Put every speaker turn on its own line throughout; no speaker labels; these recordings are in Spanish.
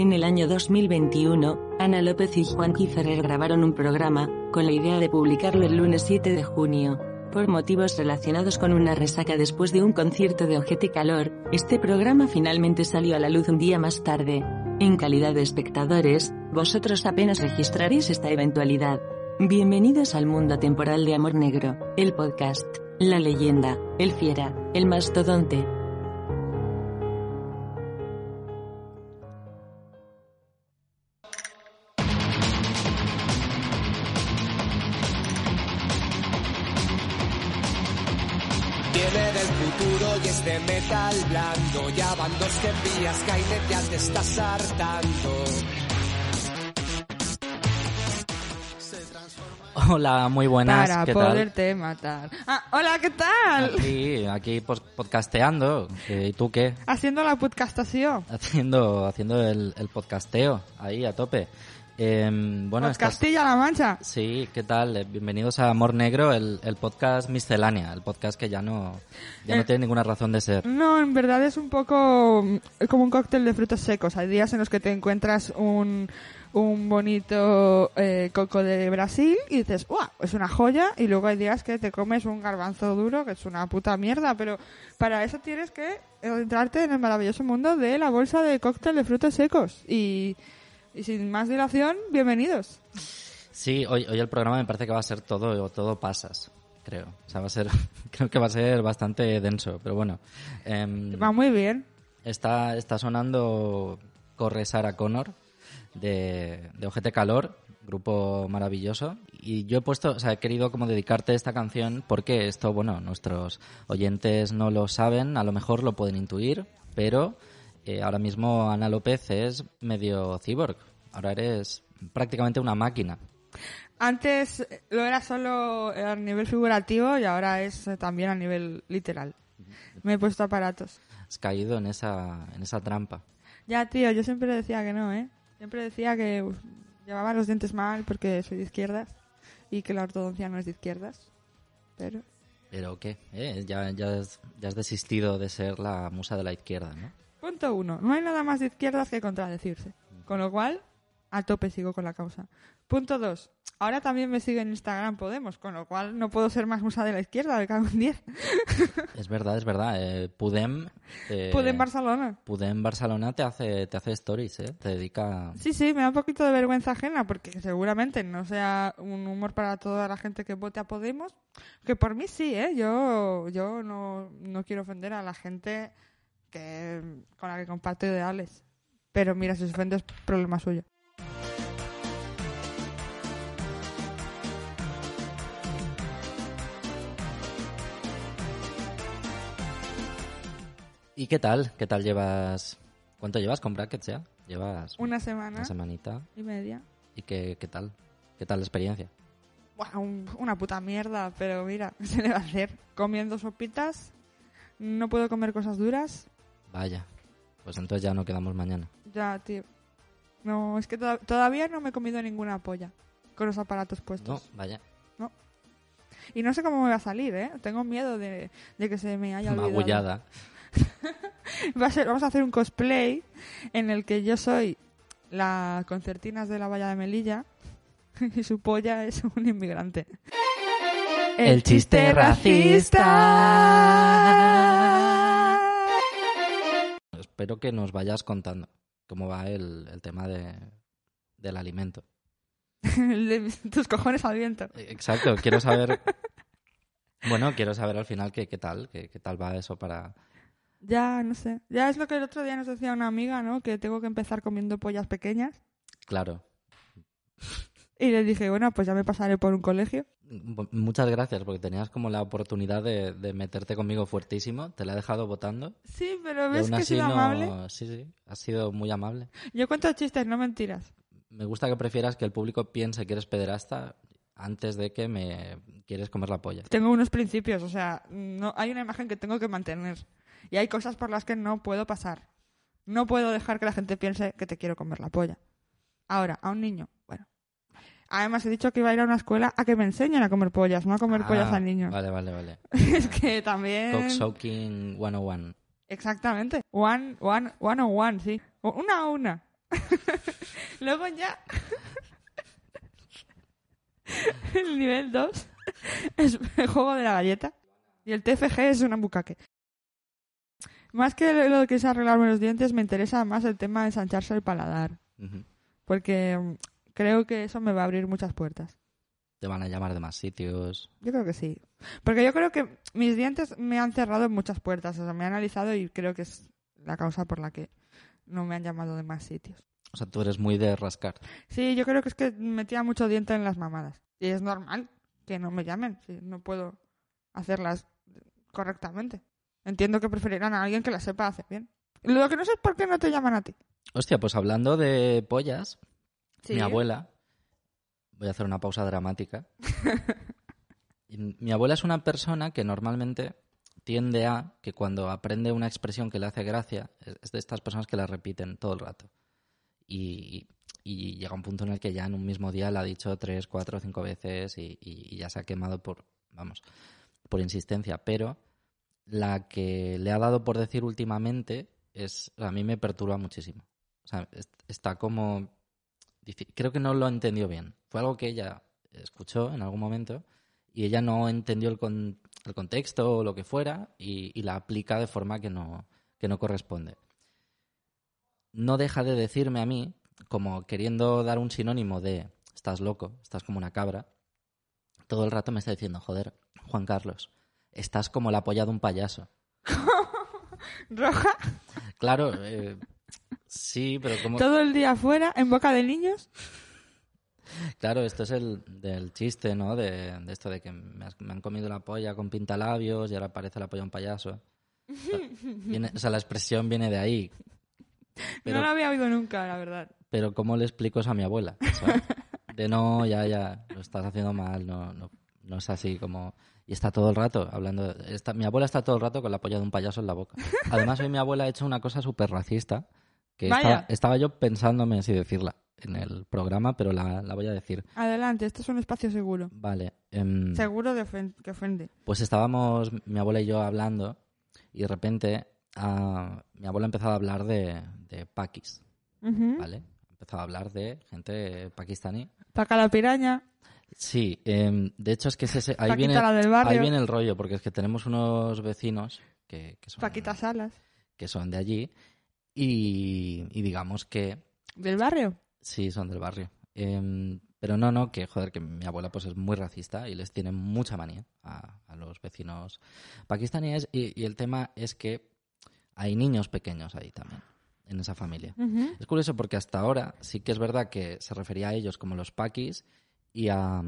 En el año 2021, Ana López y Juan Ferrer grabaron un programa, con la idea de publicarlo el lunes 7 de junio. Por motivos relacionados con una resaca después de un concierto de Ojete Calor, este programa finalmente salió a la luz un día más tarde. En calidad de espectadores, vosotros apenas registraréis esta eventualidad. Bienvenidos al mundo temporal de Amor Negro, el podcast, la leyenda, el fiera, el mastodonte,
metal blando. Ya van dos que envías, Skynet ya te estás hartando.
Hola, muy buenas.
Para
¿qué
poderte matar. Ah, hola, ¿qué
tal?
tal?
Aquí, aquí podcasteando. ¿Y tú qué?
Haciendo la podcastación.
Haciendo, haciendo el, el podcasteo ahí a tope. Em, bueno, estás-
Castilla-La Mancha.
Sí, ¿qué tal? Eh, Bienvenidos a Amor Negro, el, el podcast miscelánea, el podcast que ya no, ya no
Eh,
tiene ninguna razón de ser.
No, en verdad es un poco mm, como un cóctel de frutos secos. Hay días en los que te encuentras un, un bonito eh, coco de Brasil y dices, ¡guau! Es una joya. Y luego hay días que te comes un garbanzo duro, que es una puta mierda. Pero para eso tienes que entrarte en el maravilloso mundo de la bolsa de cóctel de frutos secos. Y, y sin más dilación, bienvenidos.
Sí, hoy, hoy el programa me parece que va a ser todo, todo pasas, creo. O sea, va a ser, creo que va a ser bastante denso, pero bueno. Em,
Va muy bien.
Está, está sonando Corre Sarah Connor de, de Ojete Calor, grupo maravilloso. Y yo he puesto, o sea, he querido como dedicarte esta canción porque esto, bueno, nuestros oyentes no lo saben, a lo mejor lo pueden intuir, pero eh, ahora mismo Ana López es medio cyborg. Ahora eres prácticamente una máquina.
Antes eh, lo era solo a nivel figurativo y ahora es eh, también a nivel literal. Me he puesto aparatos.
Has caído en esa, en esa trampa.
Ya, tío, yo siempre decía que no, ¿eh? Siempre decía que uf, llevaba los dientes mal porque soy de izquierdas y que la ortodoncia no es de izquierdas. Pero
Pero ¿qué? ¿Eh? Ya, ya, has, ya has desistido de ser la musa de la izquierda, ¿no?
Punto uno. No hay nada más de izquierdas que contradecirse. Con lo cual, a tope sigo con la causa. Punto dos. Ahora también me sigue en Instagram Podemos, con lo cual no puedo ser más musa de la izquierda, me cago en 10.
Es verdad, es verdad. Eh, Pudem. eh,
Pude en Barcelona.
Pudem Barcelona te hace, te hace stories, ¿eh? Te dedica.
Sí, sí, me da un poquito de vergüenza ajena porque seguramente no sea un humor para toda la gente que vote a Podemos. Que por mí sí, ¿eh? Yo, yo no, no quiero ofender a la gente que, con la que comparto ideales. Pero mira, si se ofende es problema suyo.
¿Y qué tal? ¿Qué tal llevas? ¿Cuánto llevas con brackets ya? Llevas
Una semana
una semanita.
y media.
¿Y qué, qué tal? ¿Qué tal la experiencia?
Buah, un- una puta mierda, pero mira, ¿qué se le va a hacer? Comiendo sopitas, no puedo comer cosas duras.
Vaya. Pues entonces ya no quedamos mañana.
Ya, tío. No, es que to- todavía no me he comido ninguna polla con los aparatos puestos.
No, vaya.
Y no sé cómo me va a salir, ¿eh? Tengo miedo de, de que se me haya olvidado.
Magullada.
Va a ser, vamos a hacer un cosplay en el que yo soy la concertinas de la valla de Melilla y su polla es un inmigrante.
El chiste racista. Espero que nos vayas contando cómo va el, el tema de, del alimento.
Tus cojones al viento.
Eh, Exacto, quiero saber. Bueno, quiero saber al final qué, qué tal, qué, qué tal va eso para.
Ya, no sé. Ya es lo que el otro día nos decía una amiga, ¿no? Que tengo que empezar comiendo pollas pequeñas.
Claro.
Y le dije, bueno, pues ya me pasaré por un colegio.
Muchas gracias, porque tenías como la oportunidad de, de meterte conmigo fuertísimo. Te la he dejado votando.
Sí, pero ves que he sido
no...
amable.
Sí, sí, has sido muy amable.
Yo cuento chistes, no mentiras.
Me gusta que prefieras que el público piense que eres pederasta antes de que me quieres comer la polla.
Tengo unos principios, o sea, no hay una imagen que tengo que mantener. Y hay cosas por las que no puedo pasar. No puedo dejar que la gente piense que te quiero comer la polla. Ahora, a un niño, bueno. Además, he dicho que iba a ir a una escuela a que me enseñen a comer pollas, no a comer
Ah,
pollas a niños.
Vale, vale, vale.
es que también...
Cocksoaking 101.
Exactamente. One, one, one on one, sí. Una a una. Luego ya. el nivel 2 es el juego de la galleta. Y el TFG es un bucaque. Más que lo que es arreglarme los dientes, me interesa más el tema de ensancharse el paladar. Porque creo que eso me va a abrir muchas puertas.
Te van a llamar de más sitios.
Yo creo que sí. Porque yo creo que mis dientes me han cerrado en muchas puertas. O sea, me han analizado y creo que es la causa por la que no me han llamado de más sitios.
O sea, tú eres muy de rascar.
Sí, yo creo que es que metía mucho diente en las mamadas. Y es normal que no me llamen. Si no puedo hacerlas correctamente. Entiendo que preferirán a alguien que las sepa hacer bien. Lo que no sé es por qué no te llaman a ti.
Hostia, pues hablando de pollas,
Sí.
mi abuela, voy a hacer una pausa dramática. Mi abuela es una persona que normalmente tiende a que cuando aprende una expresión que le hace gracia, es de estas personas que la repiten todo el rato. Y, y llega un punto en el que ya en un mismo día la ha dicho tres, cuatro, cinco veces y, y- ya se ha quemado por, vamos, por insistencia. Pero la que le ha dado por decir últimamente es, a mí me perturba muchísimo. O sea, es- está como, creo que no lo entendió bien. Fue algo que ella escuchó en algún momento y ella no entendió el, con- el contexto o lo que fuera y, y la aplica de forma que no, que no corresponde. No deja de decirme a mí, como queriendo dar un sinónimo de estás loco, estás como una cabra, todo el rato me está diciendo, joder, Juan Carlos, estás como la polla de un payaso.
Roja,
Claro, eh, sí, pero como...
todo el día afuera, en boca de niños.
Claro, esto es el del chiste, ¿no? De, de esto de que me, has- me han comido la polla con pintalabios y ahora parece la polla un payaso. O sea, viene- o sea, la expresión viene de ahí. Pero,
No lo había oído nunca, la verdad.
pero ¿cómo le explico eso a mi abuela? De no, ya, ya, lo estás haciendo mal, no, no, no es así como... Y está todo el rato hablando... está- mi abuela está todo el rato con la polla de un payaso en la boca. Además, hoy mi abuela ha hecho una cosa súper racista que estaba, estaba yo pensándome si decirla en el programa, pero la, la voy a decir.
Adelante, este es un espacio seguro.
Vale. em,
Seguro de ofen- que ofende.
Pues estábamos mi abuela y yo hablando y de repente ah, mi abuela ha empezado a hablar de, de paquis,
Ujú.
¿vale? Ha empezado a hablar de gente pakistaní.
Paca la piraña.
Sí, em, de hecho es que es ese, ahí, viene,
del
ahí viene el rollo, porque es que tenemos unos vecinos que, que, son,
Paquita Salas.
que son de allí y, y digamos que
¿Del barrio?
Sí, son del barrio. Em, pero no, no, que joder, que mi abuela pues es muy racista y les tiene mucha manía a, a los vecinos pakistaníes y, y el tema es que hay niños pequeños ahí también, en esa familia. Es curioso porque hasta ahora sí que es verdad que se refería a ellos como los paquis y a,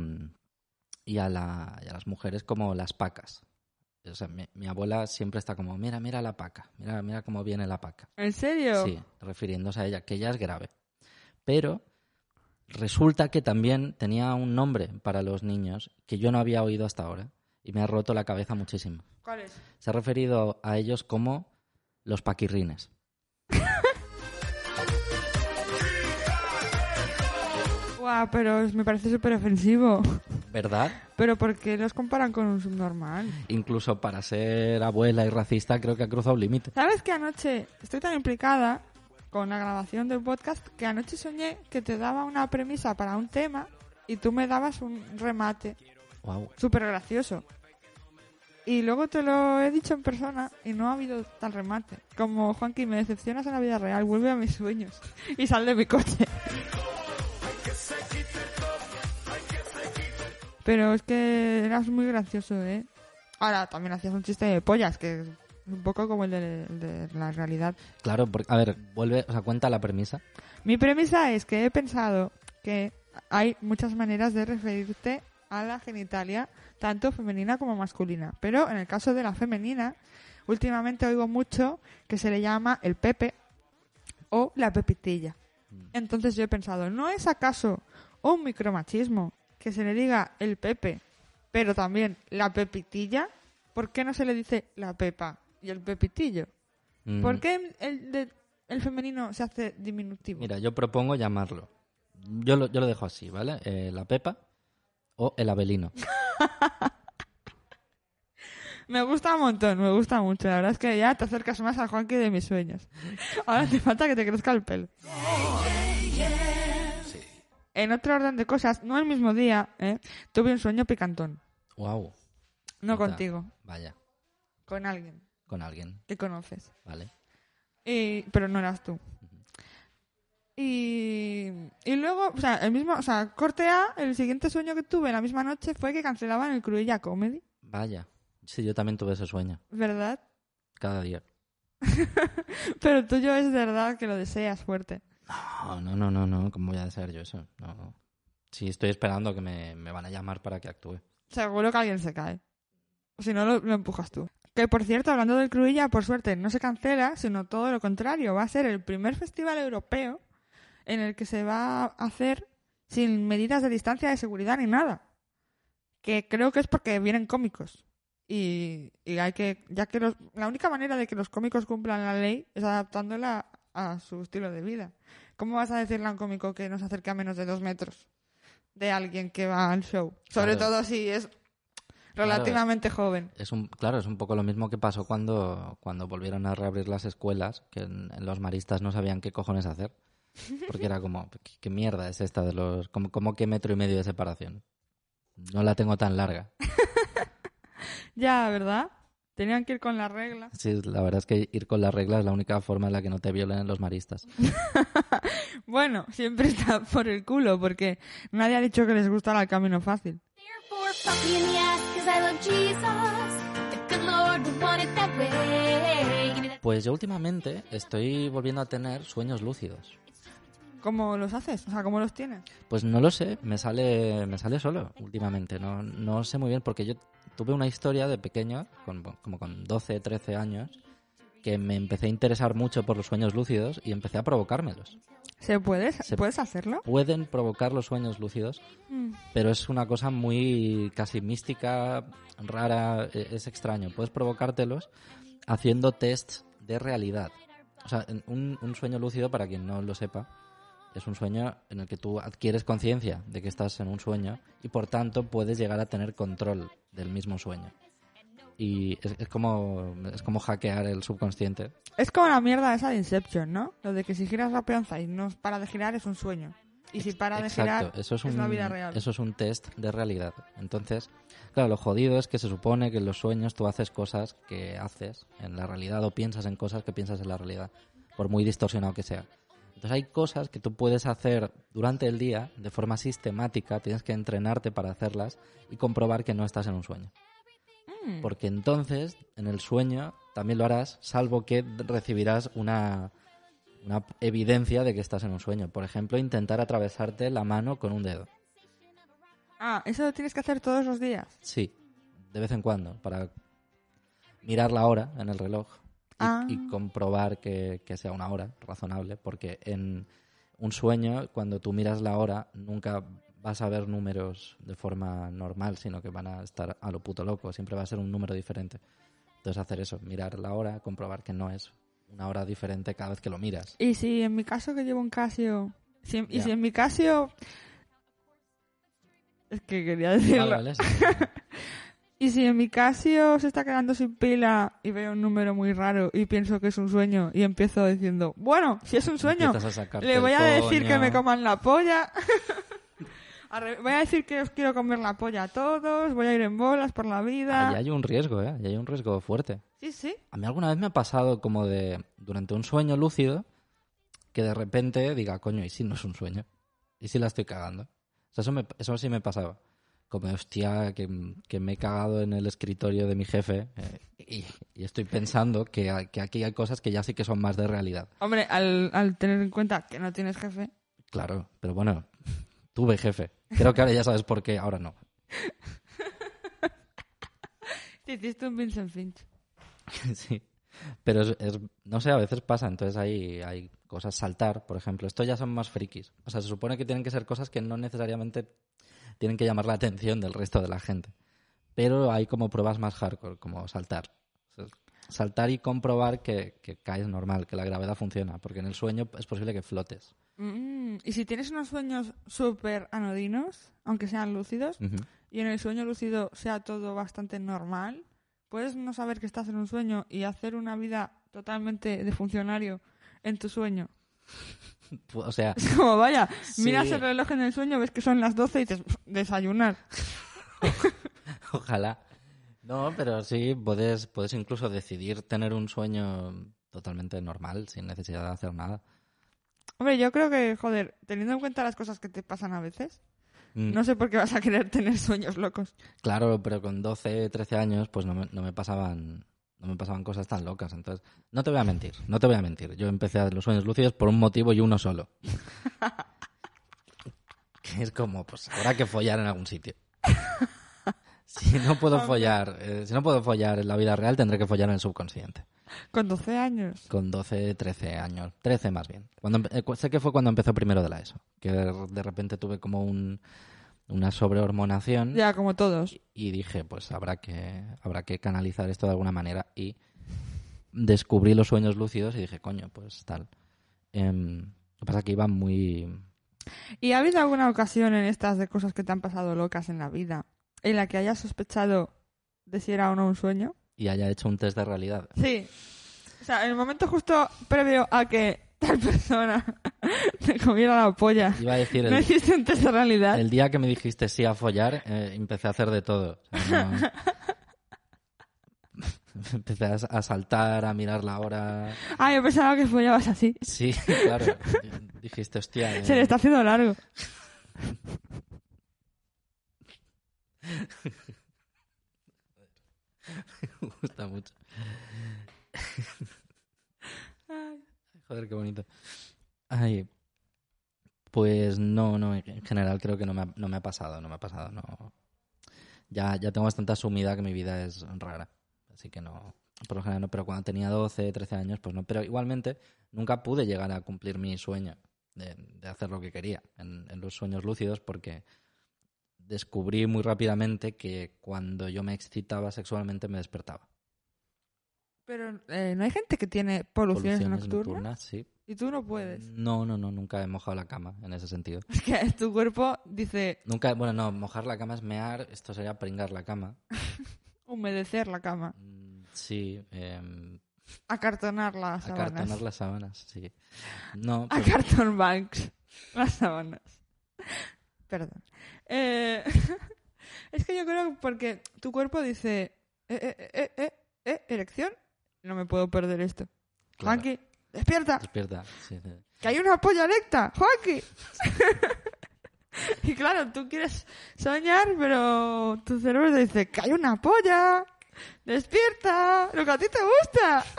y a, la- y a las mujeres como las pacas. O sea, mi, mi abuela siempre está como, mira, mira la paca, mira, mira cómo viene la paca.
¿En serio?
Sí, refiriéndose a ella, que ella es grave. Pero resulta que también tenía un nombre para los niños que yo no había oído hasta ahora y me ha roto la cabeza muchísimo.
¿Cuál es?
Se ha referido a ellos como los paquirrines.
Guau, pero me parece súper ofensivo.
¿Verdad?
¿Pero por qué los comparan con un subnormal?
Incluso para ser abuela y racista creo que ha cruzado un límite.
¿Sabes que anoche estoy tan implicada con la grabación del podcast que anoche soñé que te daba una premisa para un tema y tú me dabas un remate
Wow.
súper gracioso? Y luego te lo he dicho en persona y no ha habido tal remate. Como, Juanqui, me decepcionas en la vida real, vuelve a mis sueños y sal de mi coche. Pero es que eras muy gracioso, ¿eh? Ahora, también hacías un chiste de pollas, que es un poco como el de, la realidad.
Claro, porque, a ver, vuelve, o sea, cuenta la premisa.
Mi premisa es que he pensado que hay muchas maneras de referirte a la genitalia, tanto femenina como masculina. Pero en el caso de la femenina, últimamente oigo mucho que se le llama el pepe o la pepitilla. Entonces yo he pensado, ¿no es acaso un micromachismo que se le diga el pepe, pero también la pepitilla? ¿Por qué no se le dice la pepa y el pepitillo?
Mm,
¿Por qué el, de- el femenino se hace diminutivo?
Mira, yo propongo llamarlo. Yo lo, yo lo dejo así, ¿vale? Eh, la Pepa o el Abelino.
Me gusta un montón, me gusta mucho. La verdad es que ya te acercas más a Juanqui de mis sueños. Ahora te falta que te crezca el pelo. En otro orden de cosas, no el mismo día, ¿eh? tuve un sueño picantón.
Wow.
No contigo,
Vaya,
con alguien
con alguien,
que conoces.
¿vale?
Y, pero no eras tú. Y, y luego, o sea, el mismo, o sea, corte A, el siguiente sueño que tuve la misma noche fue que cancelaban el Cruella Comedy,
Vaya. Sí, yo también tuve ese sueño.
¿verdad?
Cada día.
Pero tuyo es verdad que lo deseas fuerte.
No, no, no, no, no. ¿Cómo voy a desear yo eso? No. Sí, estoy esperando que me, me van a llamar para que actúe.
Seguro que alguien se cae. Si no, lo, lo empujas tú. Que por cierto, hablando del Cruilla, por suerte no se cancela, sino todo lo contrario. Va a ser el primer festival europeo en el que se va a hacer sin medidas de distancia de seguridad ni nada. Que creo que es porque vienen cómicos. Y, y hay que, ya que los, la única manera de que los cómicos cumplan la ley es adaptándola a su estilo de vida. ¿Cómo vas a decirle a un cómico que no se acerque a menos de dos metros de alguien que va al show? Sobre
Claro.
todo si es relativamente joven.
Es un, claro, es un poco lo mismo que pasó cuando, cuando volvieron a reabrir las escuelas, que en, en los maristas no sabían qué cojones hacer. Porque era como, ¿qué, qué mierda es esta de los... Como, como que metro y medio de separación? No la tengo tan larga.
Ya, ¿verdad? Tenían que ir con las reglas.
Sí, la verdad es que ir con las reglas es la única forma en la que no te violen los maristas.
Bueno, siempre está por el culo, porque nadie ha dicho que les gustara el camino fácil.
Pues yo últimamente estoy volviendo a tener sueños lúcidos.
¿Cómo los haces? O sea, ¿cómo los tienes?
Pues no lo sé, me sale, me sale solo últimamente. No, no sé muy bien porque yo tuve una historia de pequeño, con, como con 12, 13 años, que me empecé a interesar mucho por los sueños lúcidos y empecé a provocármelos.
¿Se puede?
Se-
¿Puedes hacerlo?
Pueden provocar los sueños lúcidos,
Mm.
pero es una cosa muy casi mística, rara, e- es extraño. Puedes provocártelos haciendo tests de realidad. O sea, un sueño lúcido, para quien no lo sepa, es un sueño en el que tú adquieres conciencia de que estás en un sueño y por tanto puedes llegar a tener control del mismo sueño. Y es, es como, es como hackear el subconsciente.
Es como la mierda esa de Inception, ¿no? Lo de que si giras la peonza y no para de girar es un sueño. Y si para de
Exacto,
girar
eso es, un,
la vida real.
Eso es un test de realidad. Entonces, claro, lo jodido es que se supone que en los sueños tú haces cosas que haces en la realidad o piensas en cosas que piensas en la realidad, por muy distorsionado que sea. Entonces hay cosas que tú puedes hacer durante el día de forma sistemática, tienes que entrenarte para hacerlas y comprobar que no estás en un sueño.
Mm.
Porque entonces, en el sueño, también lo harás, salvo que recibirás una, una evidencia de que estás en un sueño. Por ejemplo, intentar atravesarte la mano con un dedo.
Ah, eso lo tienes que hacer todos los días.
Sí, de vez en cuando, para mirar la hora en el reloj
Ah.
y comprobar que, que sea una hora razonable, porque en un sueño, cuando tú miras la hora, nunca vas a ver números de forma normal, sino que van a estar a lo puto loco, siempre va a ser un número diferente. Entonces hacer eso, mirar la hora, comprobar que no es una hora diferente cada vez que lo miras.
Y si en mi caso que llevo un Casio... si en- y si en mi Casio... Es que quería decirlo.
Vale, vale, sí.
Y si en mi Casio se está quedando sin pila y veo un número muy raro y pienso que es un sueño y empiezo diciendo, bueno, si es un sueño, le voy a decir que me coman la polla. Voy a decir que os quiero comer la polla a todos, voy a ir en bolas por la vida.
Ahí hay un riesgo, ¿eh? Ahí hay un riesgo fuerte.
Sí, sí.
A mí alguna vez me ha pasado como de, durante un sueño lúcido, que de repente diga, coño, ¿y si no es un sueño? ¿Y si la estoy cagando? O sea, eso, me- eso sí me pasaba. Como, hostia, que, que me he cagado en el escritorio de mi jefe eh, y, y estoy pensando que, que aquí hay cosas que ya sí que son más de realidad.
Hombre, al, al tener en cuenta que no tienes jefe,
Claro, pero bueno, Tuve jefe. Creo que ahora ya sabes por qué, ahora no.
Te hiciste un Vincent Finch.
sí. Pero es, es- no sé, a veces pasa, entonces hay, hay cosas, saltar, por ejemplo. Esto ya son más frikis. O sea, se supone que tienen que ser cosas que no necesariamente tienen que llamar la atención del resto de la gente. Pero hay como pruebas más hardcore, como saltar. Saltar y comprobar que, que caes normal, que la gravedad funciona, porque en el sueño es posible que flotes.
Mm, y si tienes unos sueños súper anodinos, aunque sean lúcidos, y en el sueño lúcido sea todo bastante normal, puedes no saber que estás en un sueño y hacer una vida totalmente de funcionario en tu sueño.
O sea,
Es como, vaya,
Sí.
miras el reloj en el sueño, ves que son las 12 y dices, desayunar.
Ojalá. No, pero sí, puedes, puedes incluso decidir tener un sueño totalmente normal, sin necesidad de hacer nada.
Hombre, yo creo que, joder, teniendo en cuenta las cosas que te pasan a veces,
Mm,
no sé por qué vas a querer tener sueños locos.
Claro, pero con 12, 13 años, pues no me, no me pasaban no me pasaban cosas tan locas. Entonces, no te voy a mentir, no te voy a mentir. Yo empecé a los sueños lúcidos por un motivo y uno solo. que es como, pues habrá que follar en algún sitio. Si no puedo follar, eh, si no puedo follar en la vida real, tendré que follar en el subconsciente.
Con 12 años.
Con 12, 13 años. 13 más bien. Cuando, eh, sé que fue cuando empezó primero de la ESO. Que de repente tuve como un, una sobrehormonación.
Ya, como todos.
Y dije, pues habrá que, habrá que canalizar esto de alguna manera. Y descubrí los sueños lúcidos y dije, coño, pues tal. Em, lo que pasa es que iba muy...
¿Y ha habido alguna ocasión en estas de cosas que te han pasado locas en la vida en la que hayas sospechado de si era o no un sueño?
Y haya hecho un test de realidad.
Sí. O sea, en el momento justo previo a que tal persona te comiera la polla,
Iba a decir,
¿no
el,
hiciste un test de realidad?
el día que me dijiste sí a follar, eh, empecé a hacer de todo. O sea, no- Empecé a, a saltar, a mirar la hora.
Ah, yo pensaba que follabas así.
Sí, claro. Dijiste, hostia. eh,
Se le está haciendo largo.
Me gusta mucho. Joder, qué bonito. Ay, pues no, no, en general creo que no me ha, no me ha pasado, no me ha pasado, no. Ya, ya tengo bastante asumida que mi vida es rara, así que no, por lo general no, pero cuando tenía 12, 13 años, pues no, pero igualmente nunca pude llegar a cumplir mi sueño de, de hacer lo que quería en, en los sueños lúcidos porque descubrí muy rápidamente que cuando yo me excitaba sexualmente me despertaba.
Pero eh, no hay gente que tiene poluciones,
Poluciones
nocturnas
nocturnas, sí.
Y tú no puedes.
No, no, no, nunca he mojado la cama en ese sentido.
Es que tu cuerpo dice
Nunca, bueno, no, mojar la cama es mear, esto sería pringar la cama.
humedecer la cama,
Mm, Sí, eh,
acartonar las sábanas.
acartonar las sábanas, sí. No,
A
pero-
carton banks. Las sábanas. Perdón. Eh, es que yo creo que porque tu cuerpo dice, eh, eh, eh, eh, eh, eh, erección, no me puedo perder esto.
claro,
Juanqui, despierta,
despierta. sí,
que hay una polla erecta, Juanqui. y claro, tú quieres soñar, pero tu cerebro te dice, que hay una polla, despierta, lo que a ti te gusta.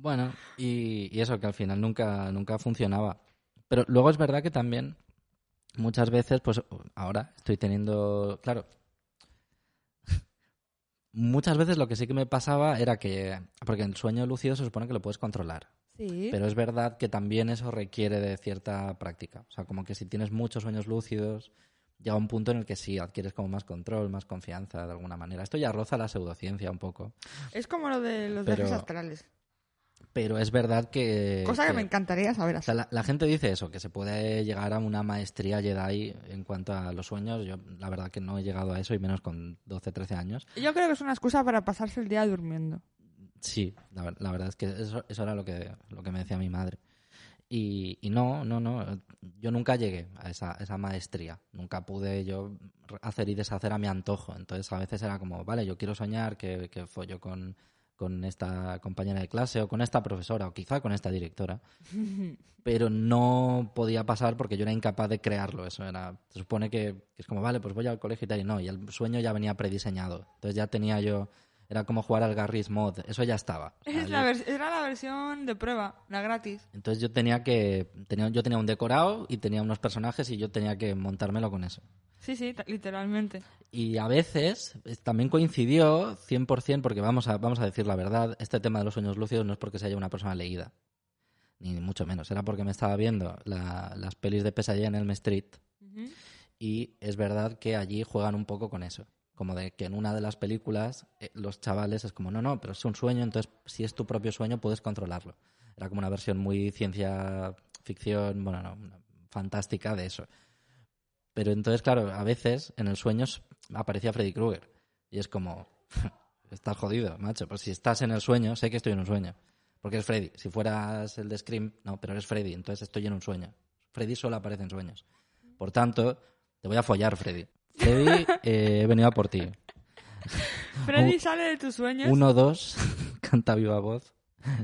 Bueno, y, y eso que al final nunca, nunca funcionaba. Pero luego es verdad que también muchas veces, pues ahora estoy teniendo, claro, muchas veces lo que sí que me pasaba era que, porque el sueño lúcido se supone que lo puedes controlar.
Sí.
Pero es verdad que también eso requiere de cierta práctica. O sea, como que si tienes muchos sueños lúcidos, llega un punto en el que sí adquieres como más control, más confianza de alguna manera. Esto ya roza la pseudociencia un poco.
Es como lo de los
Pero-
viajes astrales.
Pero es verdad que...
Cosa que
que-
me encantaría saber
O
así.
sea, la, la gente dice eso, que se puede llegar a una maestría Jedi en cuanto a los sueños. Yo, la verdad, que no he llegado a eso, y menos con 12, 13 años.
Yo creo que es una excusa para pasarse el día durmiendo.
Sí, la, la verdad es que eso, eso era lo que, lo que me decía mi madre. Y, y no, no, no. Yo nunca llegué a esa, esa maestría. Nunca pude yo hacer y deshacer a mi antojo. Entonces, a veces era como, vale, yo quiero soñar que, que follo con, con esta compañera de clase o con esta profesora o quizá con esta directora. Pero no podía pasar porque yo era incapaz de crearlo. Eso era. Se supone que, que es como, vale, pues voy al colegio y tal. Y no, y el sueño ya venía prediseñado. Entonces ya tenía yo Era como jugar al Garry's Mod, eso ya estaba. O sea,
Es la
yo-
vers- era la versión de prueba, la gratis.
Entonces yo tenía que tenía, yo tenía un decorado y tenía unos personajes y yo tenía que montármelo con eso.
Sí, sí, literalmente.
Y a veces también coincidió 100% porque vamos a, vamos a decir la verdad, este tema de los sueños lúcidos no es porque se haya una persona leída, ni mucho menos, era porque me estaba viendo la- las pelis de pesadilla en Elm Street y es verdad que allí juegan un poco con eso. Como de que en una de las películas eh, los chavales es como, no, no, pero es un sueño, entonces si es tu propio sueño puedes controlarlo. Era como una versión muy ciencia ficción, bueno, no, fantástica de eso. Pero entonces, claro, a veces en el sueño aparecía Freddy Krueger. Y es como, estás jodido, macho. Pues si estás en el sueño, sé que estoy en un sueño. Porque es Freddy. Si fueras el de Scream, no, pero eres Freddy, entonces estoy en un sueño. Freddy solo aparece en sueños. Por tanto, te voy a follar, Freddy. Freddy, eh, he venido a por ti.
Freddy
Un-
sale de tus sueños.
Uno, dos, canta viva voz.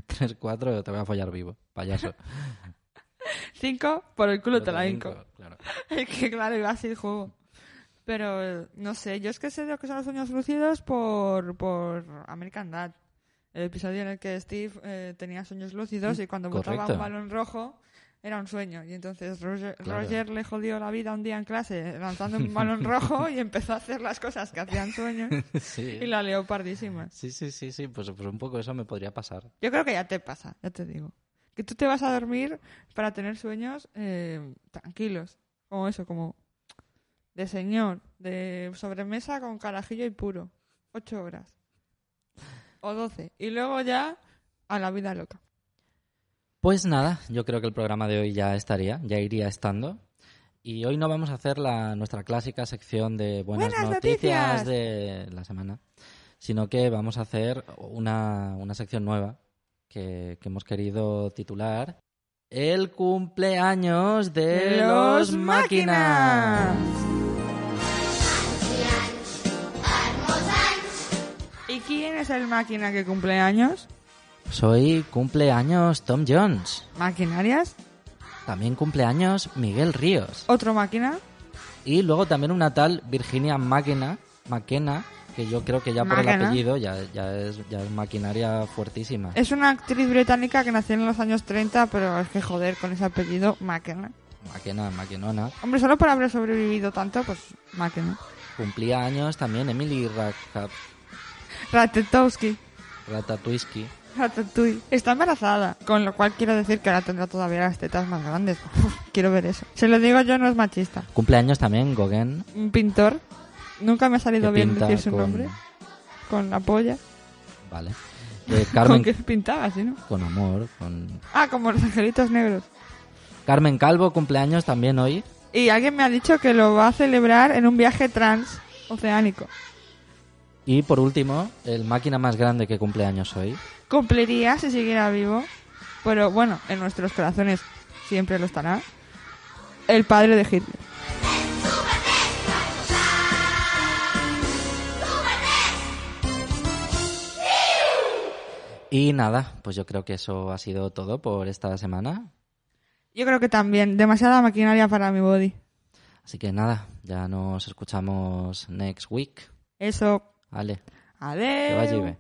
Tres, cuatro, te voy a follar vivo, payaso.
Cinco, por el culo te la hinco.
claro.
Es que claro, iba así el juego. Pero no sé, yo es que sé lo que son los sueños lúcidos por, por American Dad. El episodio en el que Steve eh, tenía sueños lúcidos y cuando botaba
Correcto.
un balón rojo era un sueño. Y entonces Roger,
Claro.
Roger le jodió la vida un día en clase lanzando un balón rojo y empezó a hacer las cosas que hacían sueños
Sí.
y la lió pardísima.
Sí, sí, sí, sí, pues, pues un poco eso me podría pasar.
Yo creo que ya te pasa, ya te digo. Que tú te vas a dormir para tener sueños eh, tranquilos. Como eso, como de señor, de sobremesa con carajillo y puro. Ocho horas. O doce. Y luego ya a la vida loca.
Pues nada, yo creo que el programa de hoy ya estaría, ya iría estando. Y hoy no vamos a hacer la, nuestra clásica sección de buenas,
¡Buenas
noticias,
noticias!
de la semana, sino que vamos a hacer una, una sección nueva que, que hemos querido titular El cumpleaños de, los máquinas.
¿Y quién es el máquina que cumple años?
Soy cumpleaños Tom Jones.
¿Maquinarias?
También cumpleaños Miguel Ríos.
¿Otro máquina?
Y luego también una tal Virginia Máquina, Maquena, que yo creo que ya por el
Maquena.
apellido ya, ya, es, ya es maquinaria fuertísima.
Es una actriz británica que nació en los años 30, pero es que joder, con ese apellido, máquina.
Maquena, maquinona.
Hombre, solo por haber sobrevivido tanto, pues máquina.
Cumplía años también Emily Raka-
Ratetowski.
Ratatouille.
Está embarazada, con lo cual quiero decir que ahora tendrá todavía las tetas más grandes. quiero ver eso. Se lo digo yo, no es machista.
Cumpleaños también Gauguin.
Un pintor. Nunca me ha
que
salido bien decir su
con-
nombre. Con la polla.
Vale. Eh,
¿Con
Carmen,
qué pintaba, si no?
con amor. Con...
Ah, como los angelitos negros.
Carmen Calvo, cumpleaños también hoy.
Y alguien me ha dicho que lo va a celebrar en un viaje transoceánico.
Y por último, el máquina más grande que cumpleaños hoy.
Cumpliría si siguiera vivo. Pero bueno, en nuestros corazones siempre lo estará. El padre de Hitler.
Y nada, pues yo creo que eso ha sido todo por esta semana.
Yo creo que también. Demasiada maquinaria para mi body.
Así que nada, ya nos escuchamos next week.
Eso. Adeu.
que bé.